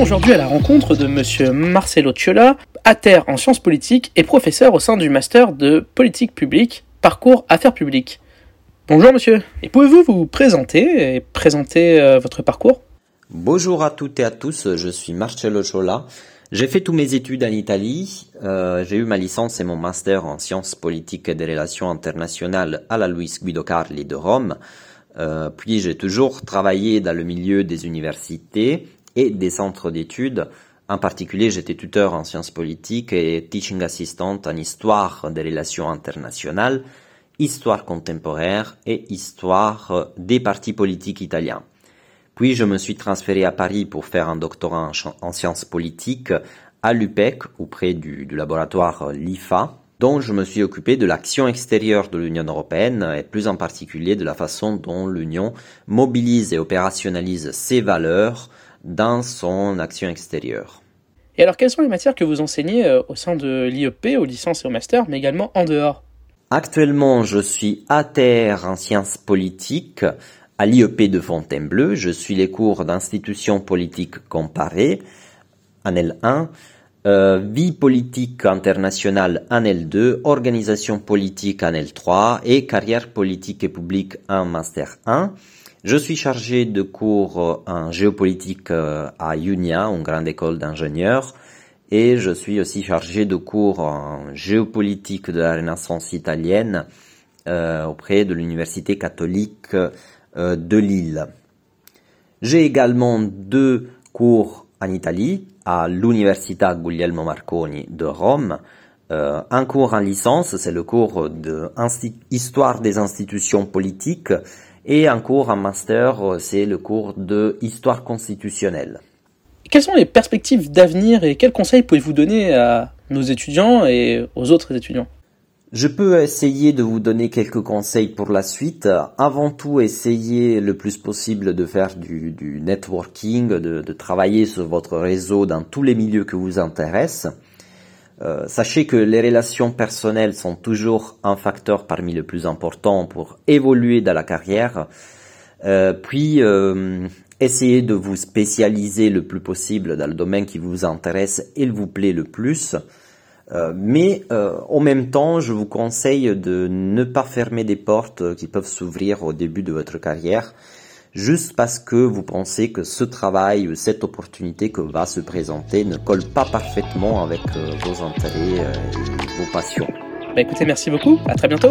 aujourd'hui à la rencontre de monsieur Marcelo Ciola, terre en sciences politiques et professeur au sein du master de politique publique, parcours affaires publiques. Bonjour monsieur, et pouvez-vous vous présenter et présenter euh, votre parcours? Bonjour à toutes et à tous, je suis Marcello Ciola. J'ai fait toutes mes études en Italie, euh, j'ai eu ma licence et mon master en sciences politiques et des relations internationales à la Luis Guido Carli de Rome. Euh, puis j'ai toujours travaillé dans le milieu des universités et des centres d'études. En particulier, j'étais tuteur en sciences politiques et teaching assistant en histoire des relations internationales, histoire contemporaine et histoire des partis politiques italiens. Puis je me suis transféré à Paris pour faire un doctorat en, sciences politiques à l'UPEC auprès du, laboratoire LIFA, dont je me suis occupé de l'action extérieure de l'Union européenne et plus en particulier de la façon dont l'Union mobilise et opérationnalise ses valeurs dans son action extérieure. Et alors, quelles sont les matières que vous enseignez euh, au sein de l'IEP, aux licences et au master, mais également en dehors? Actuellement, je suis à terre en sciences politiques à l'IEP de Fontainebleau, je suis les cours d'institutions politiques comparées, en L1, euh, vie politique internationale en L2, organisation politique en L3 et carrière politique et publique en Master 1. Je suis chargé de cours en géopolitique euh, à UNIA, une grande école d'ingénieurs, et je suis aussi chargé de cours en géopolitique de la Renaissance italienne euh, auprès de l'Université catholique euh, de Lille. J'ai également deux cours en Italie à l'Università Guglielmo Marconi de Rome. Euh, un cours en licence, c'est le cours de des institutions politiques, et un cours en master, c'est le cours de Histoire constitutionnelle. Quelles sont les perspectives d'avenir et quels conseils pouvez-vous donner à nos étudiants et aux autres étudiants? Je peux essayer de vous donner quelques conseils pour la suite. Avant tout, essayez le plus possible de faire du, networking, de, travailler sur votre réseau dans tous les milieux que vous intéressent. Euh, sachez que les relations personnelles sont toujours un facteur parmi les plus importants pour évoluer dans la carrière. Euh, puis, euh, essayez de vous spécialiser le plus possible dans le domaine qui vous intéresse et vous plaît le plus. Mais en même temps, je vous conseille de ne pas fermer des portes qui peuvent s'ouvrir au début de votre carrière, juste parce que vous pensez que ce travail ou cette opportunité que va se présenter ne colle pas parfaitement avec euh, vos intérêts et vos passions. Bah écoutez, merci beaucoup, à très bientôt.